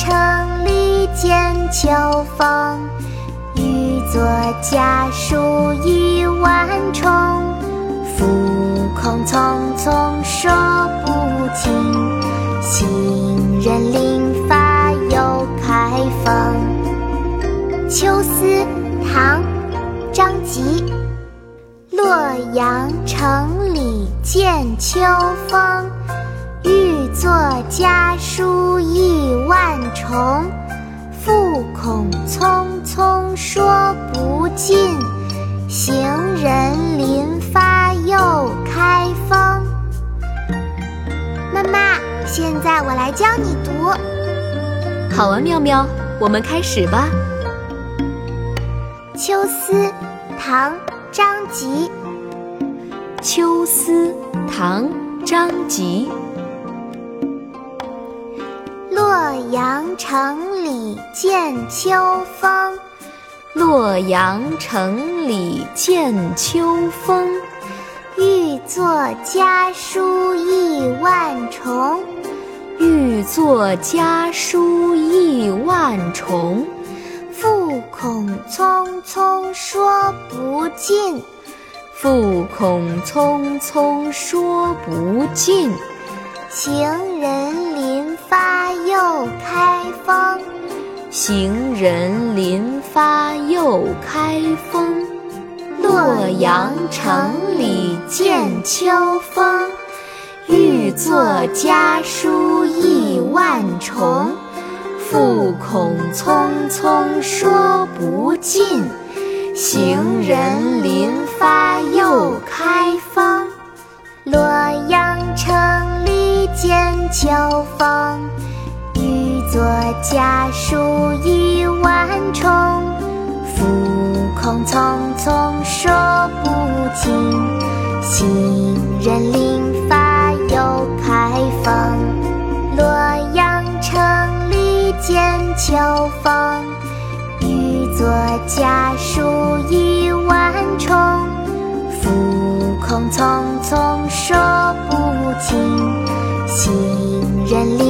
城里见秋风欲作家书意万重复恐匆匆说不尽行人临发又开封秋思唐张籍洛阳城里见秋风欲作家书意万重。复恐匆匆说不尽，行人临发又开封。妈妈，现在我来教你读。好啊，妙妙，我们开始吧。《秋思》唐·张籍。《秋思》唐·张籍。洛阳城里见秋风，洛阳城里见秋风。欲作家书意万重，欲作家书意万重。复恐匆匆说不尽，复恐匆匆说不尽。行人开封，行人临发又开封。洛阳城里见秋风，欲作家书意万重。复恐匆匆说不尽，行人临发又开封。洛阳城里见秋风，作家书亿万重。复恐匆匆说不尽，行人临发又开封。洛阳城里见秋风，欲作家书亿万重。复恐匆匆说不尽，行人临